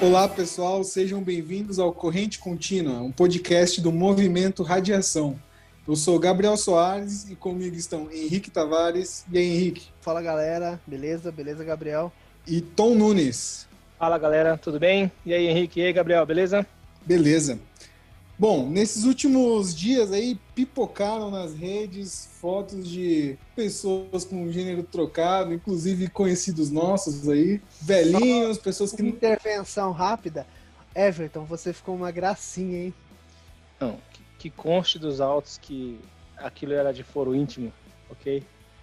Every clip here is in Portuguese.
Olá, pessoal, sejam bem-vindos ao Corrente Contínua, um podcast do Movimento Radiação. Eu sou Gabriel Soares e comigo estão Henrique Tavares. E aí, Henrique? Fala, galera. Beleza? Beleza, Gabriel? E Tom Nunes. Fala, galera. Tudo bem? E aí, Henrique? E aí, Gabriel? Beleza? Beleza. Bom, nesses últimos dias aí pipocaram nas redes fotos de pessoas com gênero trocado, inclusive conhecidos nossos aí, velhinhos, pessoas que. Intervenção rápida. Everton, você ficou uma gracinha, hein? Não, que, que conste dos autos que aquilo era de foro íntimo, ok?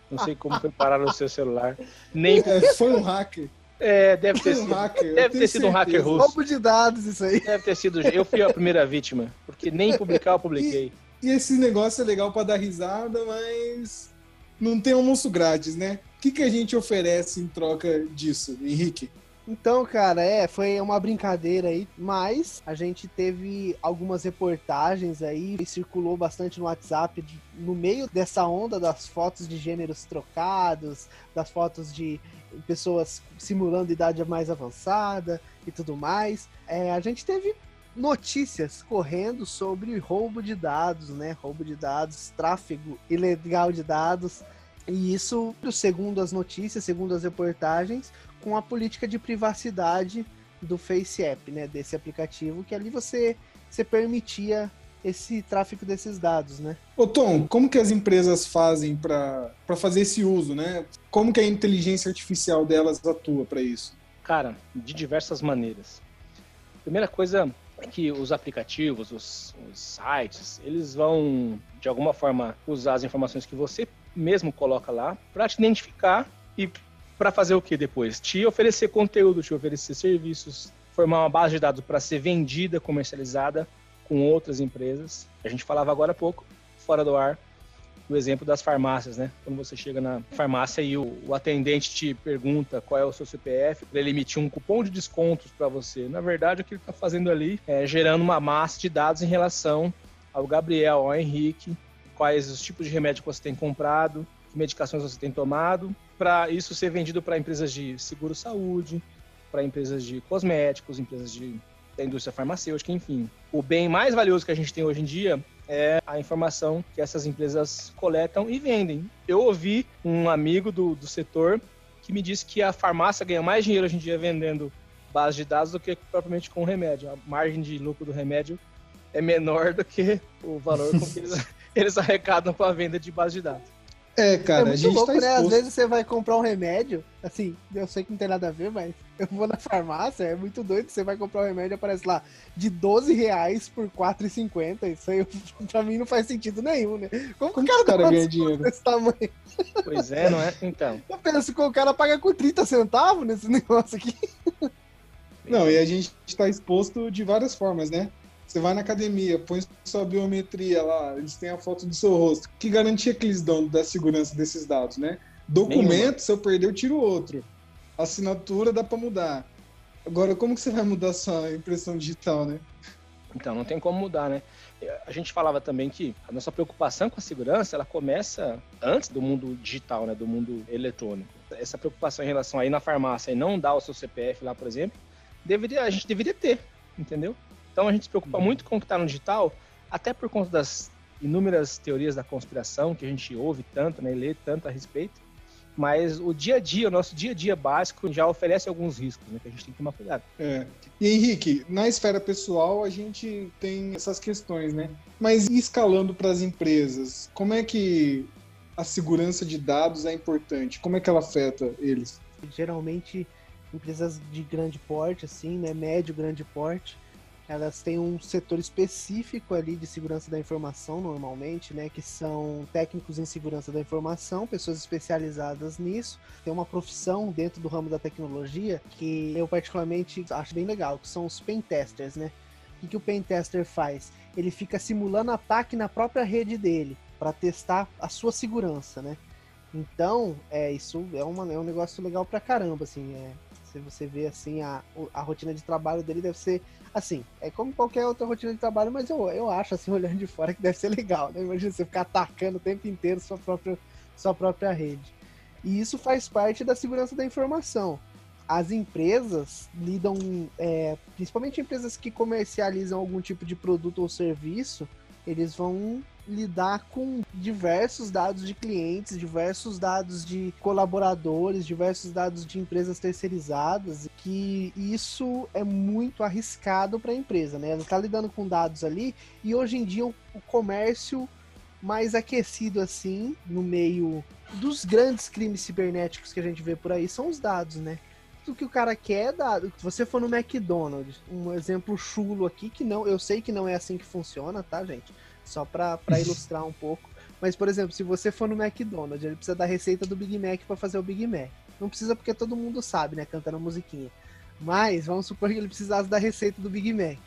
Não sei como foi parar no seu celular. Nem. É, foi um hacker. É, deve ter sido. hacker, deve ter sido um hacker russo. Roubo de dados, isso aí. Deve ter sido. Eu fui a primeira vítima, porque nem publicar eu publiquei. E, e esse negócio é legal para dar risada, mas não tem almoço grátis, né? O que, que a gente oferece em troca disso, Henrique? Então, cara, é, foi uma brincadeira aí, mas a gente teve algumas reportagens aí e circulou bastante no WhatsApp de, no meio dessa onda das fotos de gêneros trocados, das fotos de pessoas simulando idade mais avançada e tudo mais. É, a gente teve notícias correndo sobre roubo de dados, né? Roubo de dados, tráfego ilegal de dados. E isso, segundo as notícias, segundo as reportagens, com a política de privacidade do FaceApp, né? Desse aplicativo, que ali você, você permitia esse tráfego desses dados, né? Ô Tom, como que as empresas fazem para fazer esse uso, né? Como que a inteligência artificial delas atua para isso? Cara, de diversas maneiras. Primeira coisa é que os aplicativos, os, os sites, eles vão de alguma forma usar as informações que você mesmo coloca lá para te identificar e para fazer o que depois? Te oferecer conteúdo, te oferecer serviços, formar uma base de dados para ser vendida, comercializada com outras empresas. A gente falava agora há pouco, fora do ar, o exemplo das farmácias, né? Quando você chega na farmácia e o, o atendente te pergunta qual é o seu CPF, para ele emitir um cupom de descontos para você. Na verdade, o que ele está fazendo ali é gerando uma massa de dados em relação ao Gabriel, ao Henrique, quais os tipos de remédio que você tem comprado, que medicações você tem tomado, para isso ser vendido para empresas de seguro-saúde, para empresas de cosméticos, empresas de da indústria farmacêutica, enfim. O bem mais valioso que a gente tem hoje em dia é a informação que essas empresas coletam e vendem. Eu ouvi um amigo do, do setor que me disse que a farmácia ganha mais dinheiro hoje em dia vendendo base de dados do que propriamente com o remédio. A margem de lucro do remédio é menor do que o valor com que eles, eles arrecadam com a venda de base de dados. É, cara, é a gente louco, tá né? Às vezes você vai comprar um remédio, assim, eu sei que não tem nada a ver, mas eu vou na farmácia, é muito doido, você vai comprar um remédio, aparece lá, de 12 reais por 4,50, isso aí pra mim não faz sentido nenhum, né? Como, Como que o cara ganha dinheiro? Desse tamanho? Pois é, não é? Então. Eu penso que o cara paga com 30 centavos nesse negócio aqui. Não, e a gente está exposto de várias formas, né? Você vai na academia, põe sua biometria lá, eles têm a foto do seu rosto. Que garantia que eles dão da segurança desses dados, né? Documento, Nenhuma. se eu perder, eu tiro outro. Assinatura dá para mudar. Agora, como que você vai mudar sua impressão digital, né? Então, não tem como mudar, né? A gente falava também que a nossa preocupação com a segurança, ela começa antes do mundo digital, né? Do mundo eletrônico. Essa preocupação em relação aí na farmácia e não dar o seu CPF lá, por exemplo, deveria, a gente deveria ter, entendeu? Então a gente se preocupa uhum. muito com o que está no digital, até por conta das inúmeras teorias da conspiração que a gente ouve tanto, né, e lê tanto a respeito. Mas o dia a dia, o nosso dia a dia básico já oferece alguns riscos, né, que a gente tem que tomar cuidado. É. E Henrique, na esfera pessoal a gente tem essas questões, né? Mas escalando para as empresas, como é que a segurança de dados é importante? Como é que ela afeta eles? Geralmente empresas de grande porte, assim, né, médio, grande porte, elas têm um setor específico ali de segurança da informação, normalmente, né? Que são técnicos em segurança da informação, pessoas especializadas nisso. Tem uma profissão dentro do ramo da tecnologia que eu particularmente acho bem legal, que são os pentesters, né? O que, que o pentester faz? Ele fica simulando ataque na própria rede dele para testar a sua segurança, né? Então, é, isso é, uma, é um negócio legal pra caramba, assim. É, Se você vê assim, a, a rotina de trabalho dele deve ser assim, é como qualquer outra rotina de trabalho, mas eu, eu acho, assim, olhando de fora, que deve ser legal, né? Imagina você ficar atacando o tempo inteiro sua própria, sua própria rede. E isso faz parte da segurança da informação. As empresas lidam, é, principalmente empresas que comercializam algum tipo de produto ou serviço, eles vão lidar com diversos dados de clientes, diversos dados de colaboradores, diversos dados de empresas terceirizadas, que isso é muito arriscado para a empresa, né? Ela está lidando com dados ali e hoje em dia o, o comércio mais aquecido assim no meio dos grandes crimes cibernéticos que a gente vê por aí são os dados, né? Tudo que o cara quer é dado. Se você for no McDonald's, um exemplo chulo aqui que não, eu sei que não é assim que funciona, tá, gente? Só para ilustrar um pouco. Mas, por exemplo, se você for no McDonald's, ele precisa da receita do Big Mac para fazer o Big Mac. Não precisa porque todo mundo sabe, né? Cantando a musiquinha. Mas vamos supor que ele precisasse da receita do Big Mac.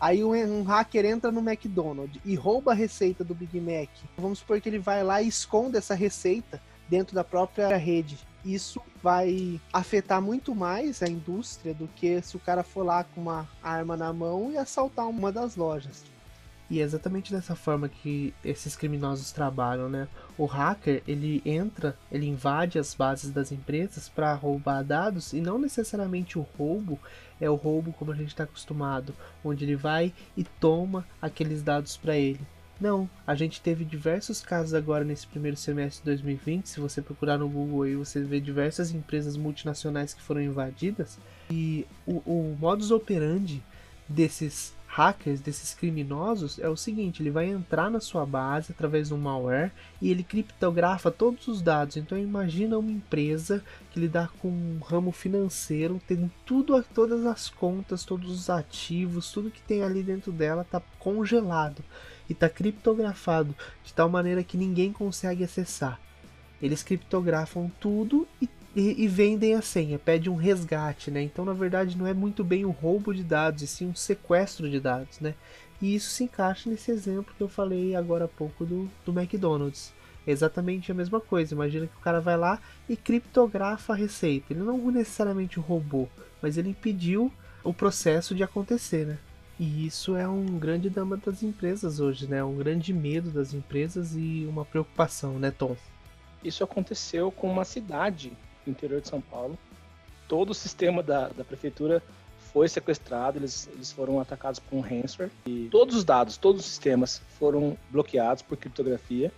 Aí um, um, hacker entra no McDonald's e rouba a receita do Big Mac. Vamos supor que ele vai lá e esconde essa receita dentro da própria rede. Isso vai afetar muito mais a indústria do que se o cara for lá com uma arma na mão e assaltar uma das lojas. E é exatamente dessa forma que esses criminosos trabalham, né? O hacker, ele entra, ele invade as bases das empresas para roubar dados e não necessariamente o roubo é o roubo como a gente está acostumado, onde ele vai e toma aqueles dados para ele. Não, a gente teve diversos casos agora nesse primeiro semestre de 2020. Se você procurar no Google aí, você vê diversas empresas multinacionais que foram invadidas. E o, o modus operandi desses hackers, desses criminosos, é o seguinte: ele vai entrar na sua base através de um malware e ele criptografa todos os dados. Então imagina uma empresa que lida com um ramo financeiro, tem tudo, todas as contas, todos os ativos, tudo que tem ali dentro dela está congelado e está criptografado de tal maneira que ninguém consegue acessar. Eles criptografam tudo e e, e, vendem a senha, pede um resgate, né? Então, na verdade, não é muito bem um roubo de dados, e sim um sequestro de dados, né? E isso se encaixa nesse exemplo que eu falei agora há pouco do, do McDonald's. É exatamente a mesma coisa. Imagina que o cara vai lá e criptografa a receita. Ele não necessariamente roubou, mas ele impediu o processo de acontecer, né? E isso é um grande drama das empresas hoje, né? Um grande medo das empresas e uma preocupação, né, Tom? Isso aconteceu com uma cidade interior de São Paulo. Todo o sistema da, da prefeitura foi sequestrado, eles, eles foram atacados por um ransomware e todos os dados, todos os sistemas foram bloqueados por criptografia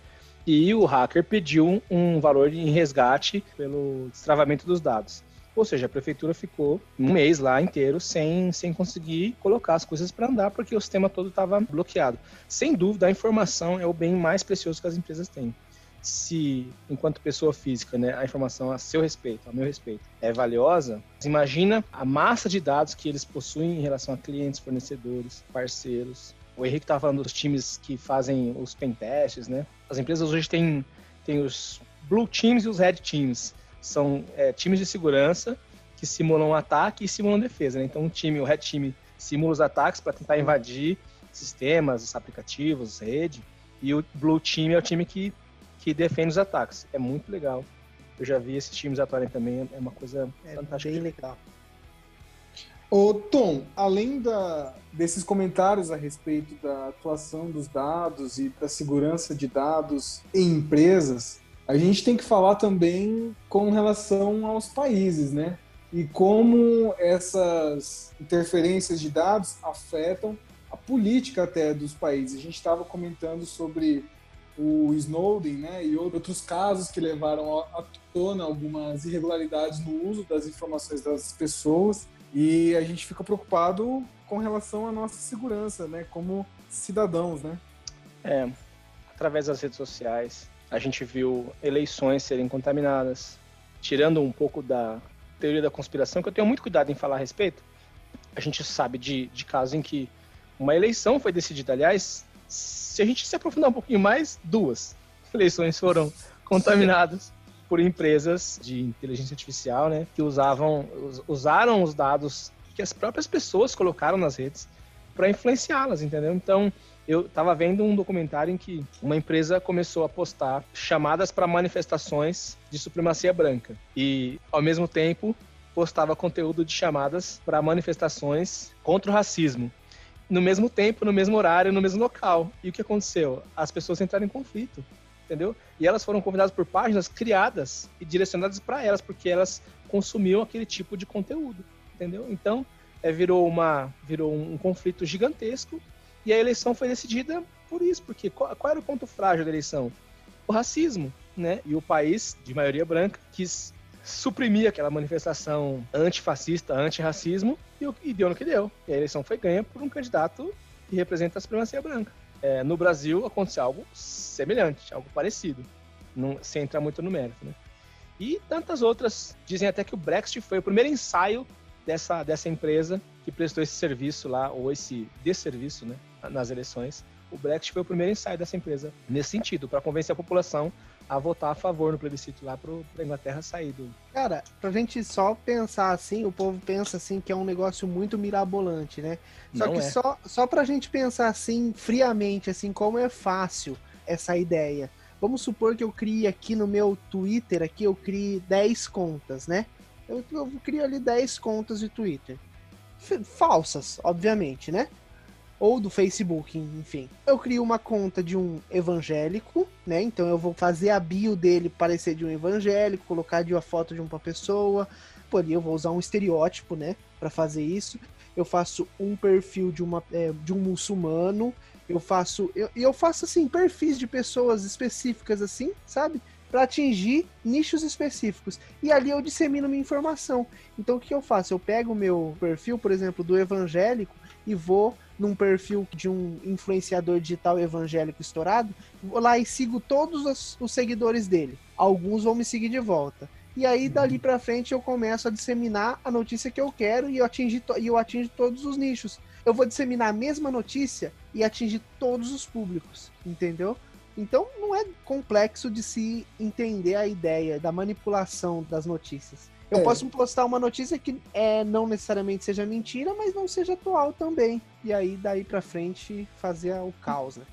e o hacker pediu um valor em resgate pelo destravamento dos dados. Ou seja, a prefeitura ficou um mês lá inteiro sem, sem conseguir colocar as coisas para andar porque o sistema todo estava bloqueado. Sem dúvida, a informação é o bem mais precioso que as empresas têm se, enquanto pessoa física, né, a informação a seu respeito, a meu respeito, é valiosa, imagina a massa de dados que eles possuem em relação a clientes, fornecedores, parceiros. O Henrique estava falando dos times que fazem os pentests, né? As empresas hoje têm, têm os blue teams e os red teams. São é, times de segurança que simulam ataque e simulam defesa. Né? Então, um time, o red team, simula os ataques para tentar invadir sistemas, aplicativos, rede. E o blue team é o time que que defende os ataques. É muito legal. Eu já vi esses times atuarem também, é uma coisa é fantástica. Bem legal. Ô, Tom, além da, desses comentários a respeito da atuação dos dados e da segurança de dados em empresas, a gente tem que falar também com relação aos países, né? E como essas interferências de dados afetam a política até dos países. A gente estava comentando sobre o Snowden né, e outros casos que levaram à tona algumas irregularidades no uso das informações das pessoas e a gente fica preocupado com relação à nossa segurança, né, como cidadãos, né? É, através das redes sociais, a gente viu eleições serem contaminadas, tirando um pouco da teoria da conspiração, que eu tenho muito cuidado em falar a respeito. A gente sabe de, de casos em que uma eleição foi decidida, aliás, se a gente se aprofundar um pouquinho mais, duas eleições foram contaminadas por empresas de inteligência artificial, né, que usavam, usaram os dados que as próprias pessoas colocaram nas redes para influenciá-las, entendeu? Então, eu estava vendo um documentário em que uma empresa começou a postar chamadas para manifestações de supremacia branca e, ao mesmo tempo, postava conteúdo de chamadas para manifestações contra o racismo. No mesmo tempo, no mesmo horário, no mesmo local. E o que aconteceu? As pessoas entraram em conflito, entendeu? E elas foram convidadas por páginas criadas e direcionadas para elas, porque elas consumiam aquele tipo de conteúdo, entendeu? Então, é, virou, uma, virou um, um conflito gigantesco e a eleição foi decidida por isso, porque qual, qual, era o ponto frágil da eleição? O racismo, né? E o país, de maioria branca, quis suprimir aquela manifestação antifascista, antirracismo, e, e deu no que deu. E a eleição foi ganha por um candidato que representa a supremacia branca. É, no Brasil aconteceu algo semelhante, algo parecido, não, sem entrar muito no mérito, né? E tantas outras. Dizem até que o Brexit foi o primeiro ensaio dessa, dessa empresa que prestou esse serviço lá, ou esse desserviço, né, nas eleições. O Brexit foi o primeiro ensaio dessa empresa nesse sentido, para convencer a população a votar a favor no plebiscito lá para a Inglaterra sair do. Cara, pra gente só pensar assim, o povo pensa assim que é um negócio muito mirabolante, né? Só Não que é. só, só pra gente pensar assim, friamente, assim, como é fácil essa ideia. Vamos supor que eu crie aqui no meu Twitter, aqui eu crie 10 contas, né? Eu, eu crio ali 10 contas de Twitter. Falsas, obviamente, né? Ou do Facebook, enfim. Eu crio uma conta de um evangélico, né? Então eu vou fazer a bio dele parecer de um evangélico, colocar de uma foto de uma pessoa. Por aí eu vou usar um estereótipo, né, para fazer isso. Eu faço um perfil de uma é, de um muçulmano. Eu faço eu, eu faço assim perfis de pessoas específicas assim, sabe? Para atingir nichos específicos. E ali eu dissemino minha informação. Então o que eu faço? Eu pego o meu perfil, por exemplo, do evangélico e vou num perfil de um influenciador digital evangélico estourado, vou lá e sigo todos os, os seguidores dele. Alguns vão me seguir de volta. E aí, uhum. dali para frente, eu começo a disseminar a notícia que eu quero e eu, atingi e eu atingo todos os nichos. Eu vou disseminar a mesma notícia e atingir todos os públicos, entendeu? Então, não é complexo de se entender a ideia da manipulação das notícias. Eu é. posso postar uma notícia que é, não necessariamente seja mentira, mas não seja atual também. E aí, daí pra frente, fazer o caos, né?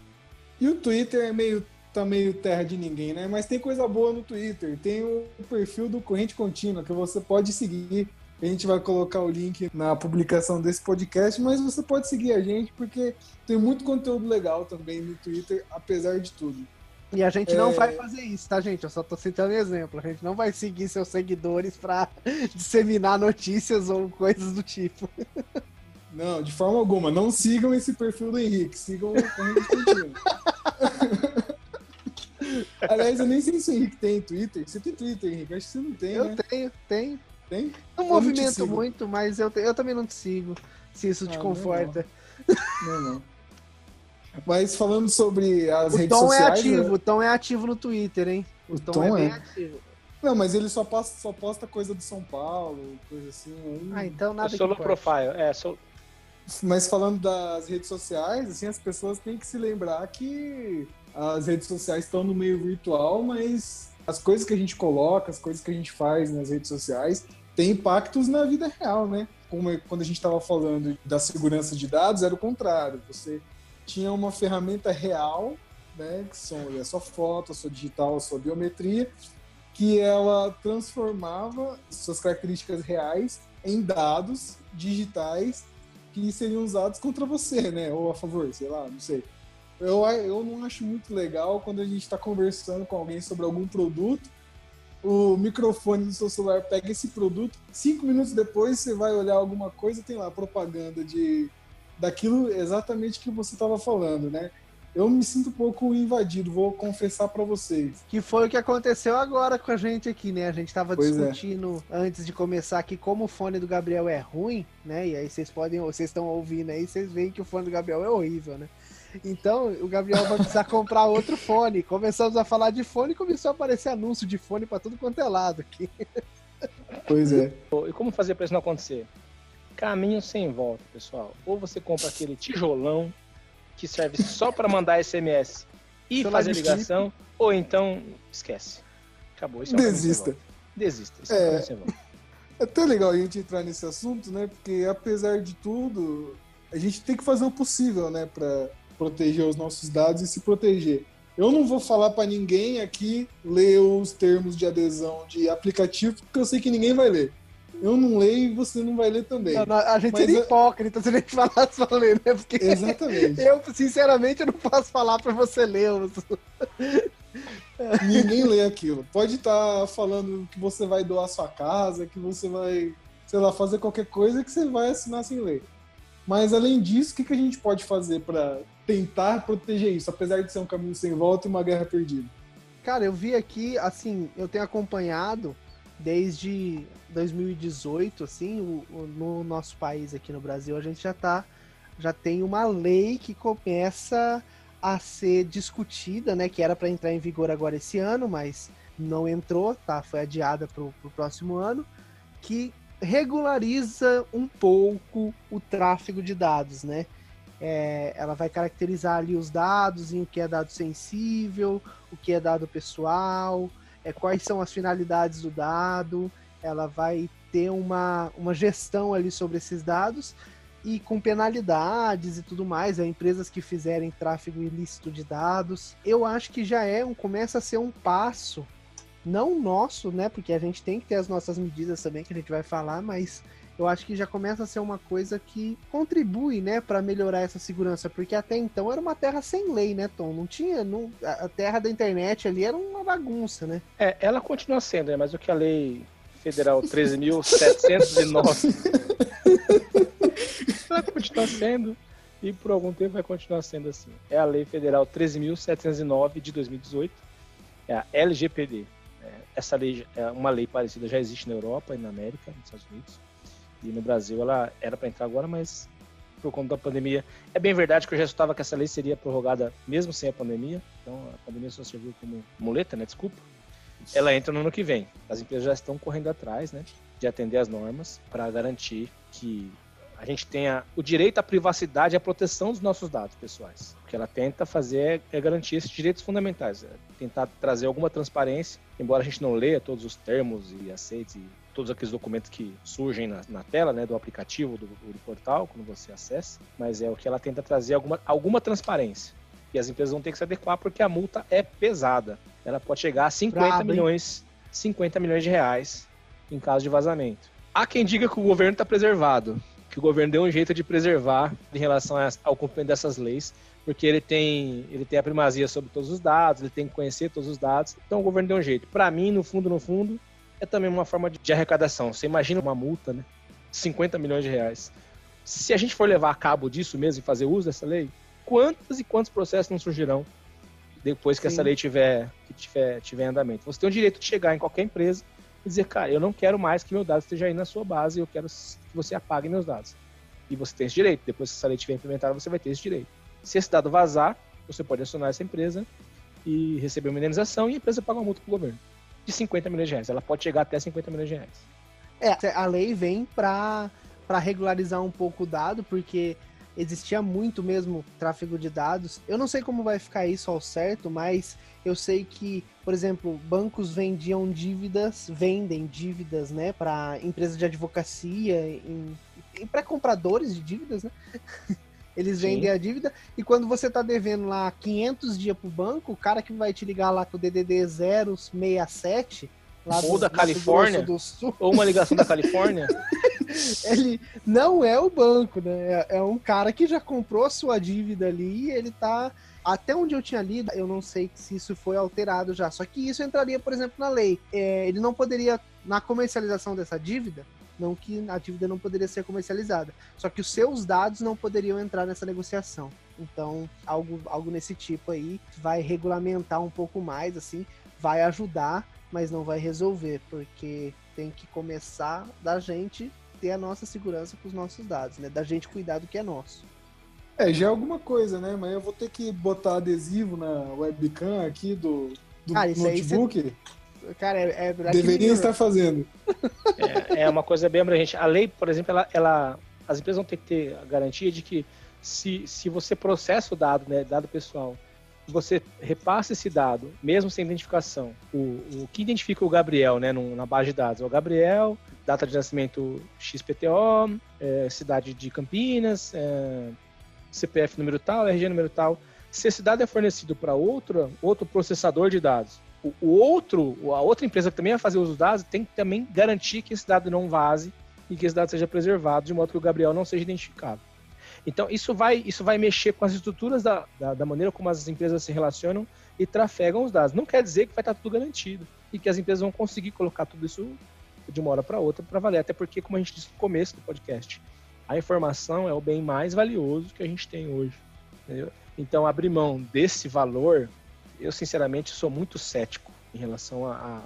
E o Twitter é meio, tá meio terra de ninguém, né? Mas tem coisa boa no Twitter. Tem o perfil do Corrente Contínua, que você pode seguir. A gente vai colocar o link na publicação desse podcast, mas você pode seguir a gente, porque tem muito conteúdo legal também no Twitter, apesar de tudo. E a gente é... não vai fazer isso, tá, gente? Eu só tô citando exemplo. A gente não vai seguir seus seguidores pra disseminar notícias ou coisas do tipo. Não, de forma alguma. Não sigam esse perfil do Henrique. Sigam o Henrique Aliás, eu nem sei se o Henrique tem Twitter. Você tem Twitter, Henrique? Acho que você não tem, Eu né? tenho, tenho. Tem? Não eu movimento não muito, mas eu, eu também não te sigo. Se isso te ah, conforta. Não, não. não. Mas falando sobre as o redes Tom é sociais. É ativo, né? O Tom é ativo no Twitter, hein? O, o Tom, Tom, é, é ativo. Não, mas ele só posta, só posta coisa do São Paulo, coisa assim. Aí... Ah, então nada sou no profile, é, sou... Mas falando das redes sociais, assim, as pessoas têm que se lembrar que as redes sociais estão no meio virtual, mas as coisas que a gente coloca, as coisas que a gente faz nas redes sociais, têm impactos na vida real, né? Como é, quando a gente estava falando da segurança de dados, era o contrário. Você tinha uma ferramenta real, né, que são a sua foto, a sua digital, a sua biometria, que ela transformava suas características reais em dados digitais que seriam usados contra você, né, ou a favor, sei lá, não sei. Eu, eu não acho muito legal quando a gente está conversando com alguém sobre algum produto, o microfone do seu celular pega esse produto, cinco minutos depois você vai olhar alguma coisa, tem lá propaganda de daquilo exatamente que você estava falando, né? Eu me sinto um pouco invadido, vou confessar para vocês. Que foi o que aconteceu agora com a gente aqui, né? A gente estava é. discutindo é. antes de começar aqui como o fone do Gabriel é ruim, né? E aí vocês podem, vocês estão ouvindo aí, vocês veem que o fone do Gabriel é horrível, né? Então, o Gabriel vai precisar comprar outro fone. Começamos a falar de fone e começou a aparecer anúncio de fone para tudo quanto é lado aqui. Pois é. E como fazer para isso não acontecer? Caminho sem volta, pessoal. Ou você compra aquele tijolão que serve só para mandar SMS e Seu fazer ligação, ou então esquece. Acabou. Isso é Desista. Desista. Isso é, é, é até legal a gente entrar nesse assunto, né? Porque apesar de tudo, a gente tem que fazer o possível, né, para proteger os nossos dados e se proteger. Eu não vou falar para ninguém aqui ler os termos de adesão de aplicativo, porque eu sei que ninguém vai ler. Eu não leio e você não vai ler também. Não, não, a gente Mas seria é... hipócrita se a gente falasse pra ler, né? Porque Exatamente. Eu, sinceramente, eu não posso falar pra você ler. Ninguém lê aquilo. Pode estar tá falando que você vai doar sua casa, que você vai, sei lá, fazer qualquer coisa que você vai assinar sem ler. Mas além disso, o que, que a gente pode fazer para tentar proteger isso, apesar de ser um caminho sem volta e uma guerra perdida? Cara, eu vi aqui, assim, eu tenho acompanhado desde 2018, assim, o, o, no nosso país aqui no Brasil, a gente já tá, já tem uma lei que começa a ser discutida, né, que era para entrar em vigor agora esse ano, mas não entrou, tá, foi adiada para o próximo ano, que regulariza um pouco o tráfego de dados, né? É, ela vai caracterizar ali os dados em o que é dado sensível, o que é dado pessoal, é, quais são as finalidades do dado, ela vai ter uma, uma gestão ali sobre esses dados e com penalidades e tudo mais, é, empresas que fizerem tráfego ilícito de dados. Eu acho que já é um começa a ser um passo não nosso, né? Porque a gente tem que ter as nossas medidas também que a gente vai falar, mas eu acho que já começa a ser uma coisa que contribui, né, para melhorar essa segurança, porque até então era uma terra sem lei, né, Tom? Não tinha, não, a terra da internet ali era uma bagunça, né? É, ela continua sendo, né, mas o que a lei federal 13.709 ela continua sendo e por algum tempo vai continuar sendo assim. É a lei federal 13.709 de 2018, é a LGPD essa lei é uma lei parecida já existe na Europa e na América, nos Estados Unidos. E no Brasil ela era para entrar agora, mas por conta da pandemia. É bem verdade que eu já estava que essa lei seria prorrogada mesmo sem a pandemia. Então a pandemia só serviu como muleta, né? Desculpa. Ela entra no ano que vem. As empresas já estão correndo atrás, né? De atender as normas para garantir que a gente tenha o direito à privacidade e à proteção dos nossos dados pessoais. O que ela tenta fazer é, garantir esses direitos fundamentais, é tentar trazer alguma transparência, embora a gente não leia todos os termos e aceite todos aqueles documentos que surgem na, na tela, né, do aplicativo, do, do, portal, quando você acessa, mas é o que ela tenta trazer alguma, alguma transparência. E as empresas vão ter que se adequar porque a multa é pesada. Ela pode chegar a 50 Bravo, milhões, 50 milhões de reais em caso de vazamento. Há quem diga que o governo está preservado que o governo deu um jeito de preservar em relação ao cumprimento dessas leis, porque ele tem, ele tem a primazia sobre todos os dados, ele tem que conhecer todos os dados. Então o governo deu um jeito. Para mim, no fundo, no fundo, é também uma forma de, arrecadação. Você imagina uma multa, né? 50 milhões de reais. Se a gente for levar a cabo disso mesmo e fazer uso dessa lei, quantos e quantos processos não surgirão depois que Sim. essa lei tiver, que tiver, tiver andamento? Você tem o direito de chegar em qualquer empresa e dizer, cara, eu não quero mais que meu dado esteja aí na sua base, eu quero que você apague meus dados. E você tem esse direito. Depois que essa lei estiver implementada, você vai ter esse direito. Se esse dado vazar, você pode acionar essa empresa e receber uma indenização e a empresa paga uma multa para o governo de 50 milhões de reais. Ela pode chegar até 50 milhões de reais. É, a lei vem para regularizar um pouco o dado, porque existia muito mesmo tráfego de dados. Eu não sei como vai ficar isso ao certo, mas eu sei que, por exemplo, bancos vendiam dívidas, vendem dívidas, né, para empresas de advocacia e para compradores de dívidas, né? Eles Sim. vendem a dívida e quando você tá devendo lá 500 dias pro banco, o cara que vai te ligar lá com o DDD 067 lá ou do, da Califórnia, do ou uma ligação da Califórnia, ele não é o banco, né? É, é, um cara que já comprou sua dívida ali e ele tá. Até onde eu tinha lido, eu não sei se isso foi alterado já. Só que isso entraria, por exemplo, na lei. É, ele não poderia, na comercialização dessa dívida, não que a dívida não poderia ser comercializada. Só que os seus dados não poderiam entrar nessa negociação. Então, algo, algo nesse tipo aí vai regulamentar um pouco mais, assim, vai ajudar, mas não vai resolver, porque tem que começar da gente ter a nossa segurança com os nossos dados, né? Da gente cuidar do que é nosso. É, já é alguma coisa, né? Mas eu vou ter que botar adesivo na webcam aqui do, do Cara, notebook. Cê... Cara, é, é Deveria estar fazendo. É, é, uma coisa bem abrangente. A lei, por exemplo, ela, ela, as empresas vão ter que ter a garantia de que se, se você processa o dado, né, dado pessoal, você repassa esse dado, mesmo sem identificação. O, o que identifica o Gabriel, né, no, na base de dados? É o Gabriel, data de nascimento XPTO, é, cidade de Campinas, é, CPF número tal, RG número tal. Se esse dado é fornecido para outro, outro processador de dados, o, o outro, a outra empresa que também vai fazer uso dos dados, tem que também garantir que esse dado não vaze e que esse dado seja preservado de modo que o Gabriel não seja identificado. Então, isso vai, isso vai mexer com as estruturas da, da, da, maneira como as empresas se relacionam e trafegam os dados. Não quer dizer que vai estar tudo garantido e que as empresas vão conseguir colocar tudo isso de uma hora para outra para valer. Até porque, como a gente disse no começo do podcast, a informação é o bem mais valioso que a gente tem hoje. Entendeu? Então, abrir mão desse valor, eu sinceramente sou muito cético em relação a,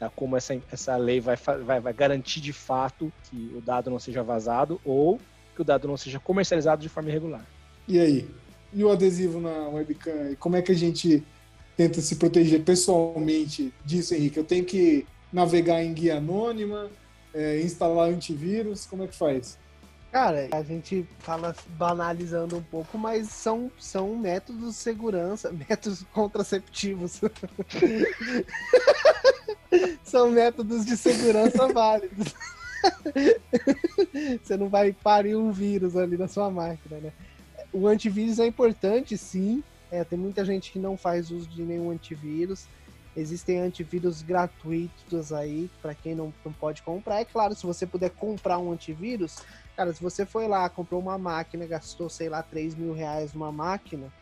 a, a como essa, essa lei vai, vai, vai garantir de fato que o dado não seja vazado ou que o dado não seja comercializado de forma irregular. E aí? E o adesivo na webcam? E como é que a gente tenta se proteger pessoalmente disso, Henrique? Eu tenho que navegar em guia anônima, é, instalar antivírus, como é que faz? Cara, a gente fala banalizando um pouco, mas são, são métodos de segurança, métodos contraceptivos. são métodos de segurança válidos. Você não vai parir um vírus ali na sua máquina, né? O antivírus é importante, sim. É, tem muita gente que não faz uso de nenhum antivírus. Existem antivírus gratuitos aí para quem não, não pode comprar. É claro, se você puder comprar um antivírus, cara, se você foi lá, comprou uma máquina, gastou, sei lá, 3 mil reais numa máquina,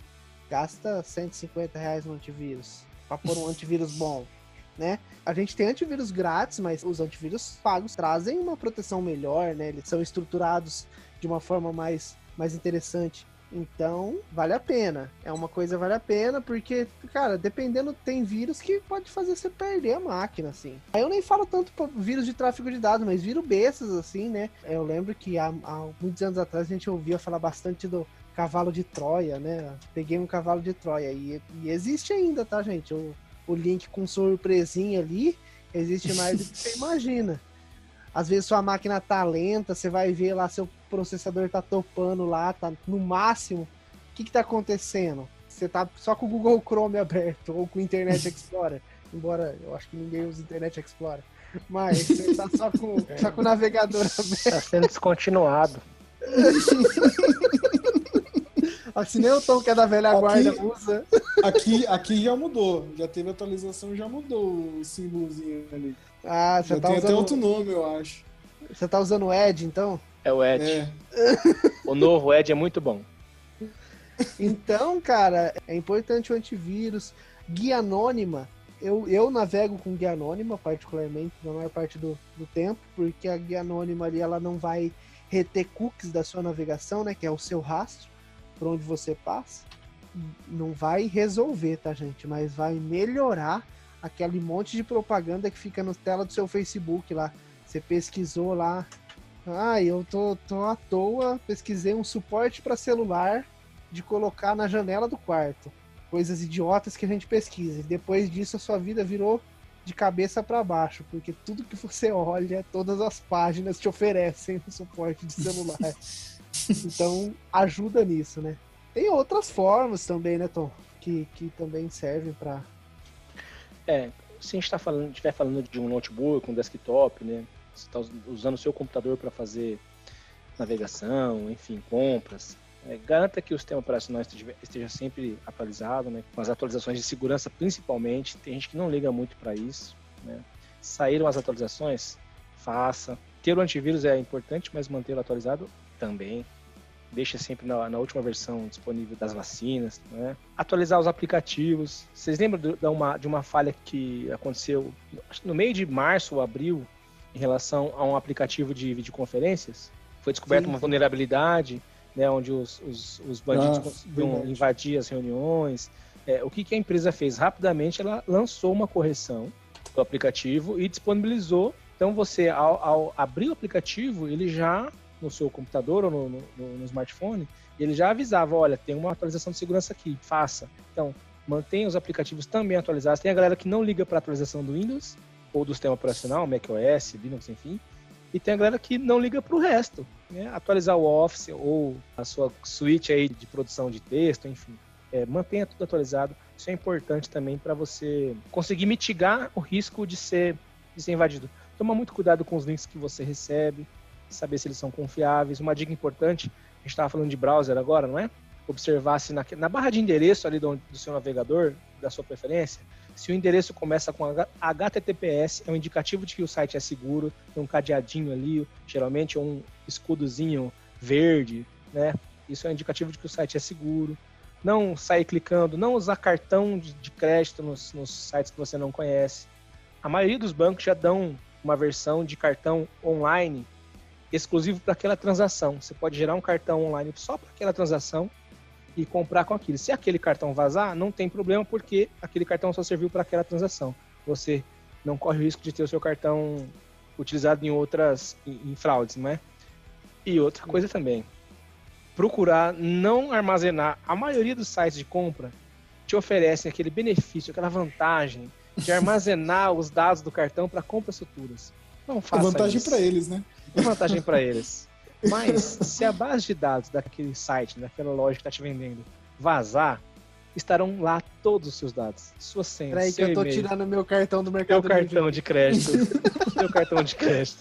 gasta 150 reais no antivírus para pôr um antivírus bom né? A gente tem antivírus grátis, mas os antivírus pagos trazem uma proteção melhor, né? Eles são estruturados de uma forma mais, mais interessante. Então, vale a pena. É uma coisa vale a pena, porque, cara, dependendo, tem vírus que pode fazer você perder a máquina, assim. Aí eu nem falo tanto vírus de tráfego de dados, mas vírus bestas, assim, né? Eu lembro que há, há muitos anos atrás a gente ouvia falar bastante do cavalo de Troia, né? Peguei um cavalo de Troia e, e existe ainda, tá, gente? Eu, o link com surpresinha ali, existe mais do que você imagina. Às vezes sua máquina tá lenta, você vai ver lá seu processador tá topando lá, tá no máximo. O que que tá acontecendo? Você tá só com o Google Chrome aberto ou com o Internet Explorer. Embora eu acho que ninguém usa Internet Explorer. Mas você tá só com, só com o navegador aberto. Tá sendo descontinuado. Assim nem o Tom que é da velha aqui, guarda usa. Aqui, aqui já mudou. Já teve atualização, já mudou o símbolozinho ali. Ah, você tá tem usando... até outro nome, eu acho. Você tá usando o Edge, então? É o Edge. É. o novo Edge é muito bom. Então, cara, é importante o antivírus. Guia anônima. Eu, eu navego com guia anônima, particularmente, na maior parte do, do tempo, porque a guia anônima ali, ela não vai reter cookies da sua navegação, né? Que é o seu rastro por onde você passa, não vai resolver, tá, gente? Mas vai melhorar aquele monte de propaganda que fica na tela do seu Facebook lá. Você pesquisou lá. Ah, eu tô, tô à toa, pesquisei um suporte para celular de colocar na janela do quarto. Coisas idiotas que a gente pesquisa. E depois disso a sua vida virou de cabeça para baixo, porque tudo que você olha, todas as páginas te oferecem um suporte de celular. Então, ajuda nisso, né? Tem outras formas também, né, Tom? Que, que também servem para. É, se a gente tá falando, estiver falando de um notebook, um desktop, né? Você está usando o seu computador para fazer navegação, enfim, compras. É, garanta que o sistema operacional esteja, esteja, sempre atualizado, né? Com as atualizações de segurança, principalmente. Tem gente que não liga muito para isso, né? Saíram as atualizações? Faça. Ter o antivírus é importante, mas mantê-lo atualizado também. Deixa sempre na, na, última versão disponível das vacinas, né? Atualizar os aplicativos. Vocês lembram de, de, uma, de uma falha que aconteceu no meio de março ou abril em relação a um aplicativo de videoconferências? Foi descoberta uma vulnerabilidade, né, onde os, os, os bandidos conseguiam invadir as reuniões. É, o que, que a empresa fez? Rapidamente ela lançou uma correção do aplicativo e disponibilizou. Então você, ao, ao abrir o aplicativo, ele já no seu computador ou no, no, no smartphone, ele já avisava, olha, tem uma atualização de segurança aqui, faça. Então, mantenha os aplicativos também atualizados. Tem a galera que não liga para a atualização do Windows ou do sistema operacional, macOS, Linux, enfim. E tem a galera que não liga para o resto, né? Atualizar o Office ou a sua suite aí de produção de texto, enfim. É, mantenha tudo atualizado. Isso é importante também para você conseguir mitigar o risco de ser, de ser invadido. Toma muito cuidado com os links que você recebe saber se eles são confiáveis. Uma dica importante, a gente estava falando de browser agora, não é? Observar se na, na barra de endereço ali do, do seu navegador, da sua preferência, Se o endereço começa com HTTPS, é um indicativo de que o site é seguro, tem um cadeadinho ali, geralmente um escudozinho verde, né? Isso é um indicativo de que o site é seguro. Não sair clicando, não usar cartão de, de crédito nos, nos sites que você não conhece. A maioria dos bancos já dão uma versão de cartão online exclusivo para aquela transação. Você pode gerar um cartão online só para aquela transação e comprar com aquilo. Se aquele cartão vazar, não tem problema, porque aquele cartão só serviu para aquela transação. Você não corre o risco de ter o seu cartão utilizado em outras em, em fraudes, não é? E outra coisa também, procurar não armazenar. A maioria dos sites de compra te oferecem aquele benefício, aquela vantagem de armazenar os dados do cartão para compras futuras. Não faça é vantagem para eles, né? Vantagem para eles. Mas se a base de dados daquele site, daquela loja que está te vendendo, vazar, estarão lá todos os seus dados, suas senhas. Peraí que eu tô tirando meu cartão do mercado Meu cartão de crédito. meu cartão de crédito.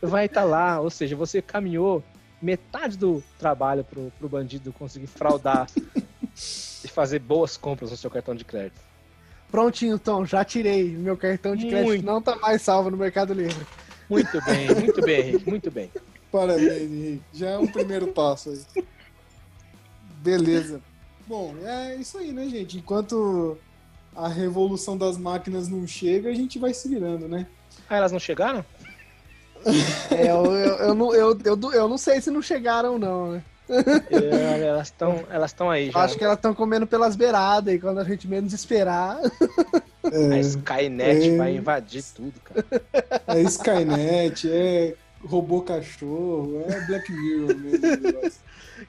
Vai estar tá lá, ou seja, você caminhou metade do trabalho pro, pro bandido conseguir fraudar e fazer boas compras no seu cartão de crédito. Prontinho, Tom, já tirei. Meu cartão de crédito muito. não tá mais salvo no Mercado Livre. Muito bem, muito bem, Henrique, muito bem. Parabéns, Henrique. Já é um primeiro passo aí. Beleza. Bom, é isso aí, né, gente? Enquanto a revolução das máquinas não chega, a gente vai se virando, né? Ah, elas não chegaram? É, eu, eu, eu, não, eu, eu, eu não sei se não chegaram, não, né? É, elas estão elas aí já. Acho que elas estão comendo pelas beiradas e quando a gente menos esperar. É, a Skynet é, vai invadir tudo, cara. É Skynet, é robô cachorro, é Black Mirror mesmo.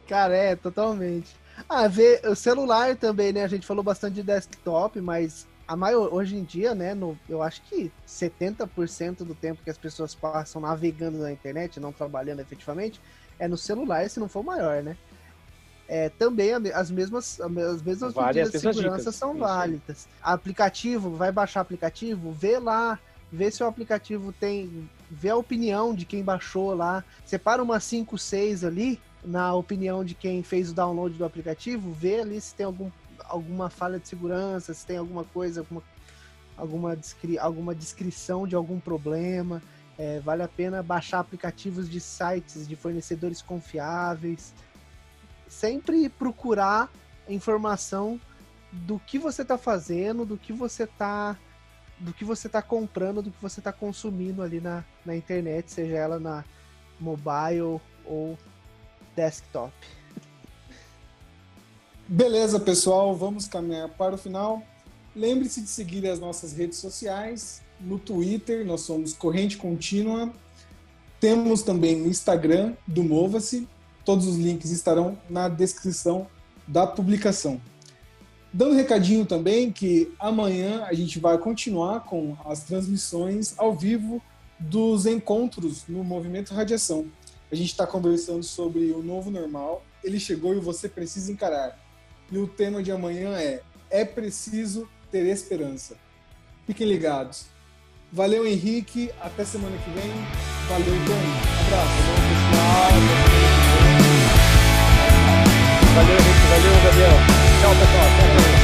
cara, é, totalmente. Ah, ver o celular também, né? A gente falou bastante de desktop, mas a maior, hoje em dia, né, no, eu acho que 70% do tempo que as pessoas passam navegando na internet, não trabalhando efetivamente, é no celular, se não for maior, né? É, também as mesmas, as mesmas medidas de segurança dicas. são válidas. Aplicativo, vai baixar aplicativo, vê lá, vê se o aplicativo tem, vê a opinião de quem baixou lá, separa umas 5, 6 ali, na opinião de quem fez o download do aplicativo, vê ali se tem algum, alguma falha de segurança, se tem alguma coisa, alguma, alguma, descri, alguma descrição de algum problema. É, vale a pena baixar aplicativos de sites de fornecedores confiáveis. Sempre procurar informação do que você está fazendo, do que você está do que você está comprando, do que você está consumindo ali na, na internet, seja ela na mobile ou desktop. Beleza, pessoal, vamos caminhar para o final. Lembre-se de seguir as nossas redes sociais, no Twitter, nós somos Corrente Contínua. Temos também no Instagram do Mova-se. Todos os links estarão na descrição da publicação. Dando um recadinho também que amanhã a gente vai continuar com as transmissões ao vivo dos encontros no Movimento Radiação. A gente está conversando sobre o novo normal. Ele chegou e você precisa encarar. E o tema de amanhã é: é preciso ter esperança. Fiquem ligados. Valeu, Henrique. Até semana que vem. Valeu, Dani. Abraço. Valeu, pessoal. Valeu, Henrique. Valeu, Gabriel. Tchau, pessoal. Tchau, tchau.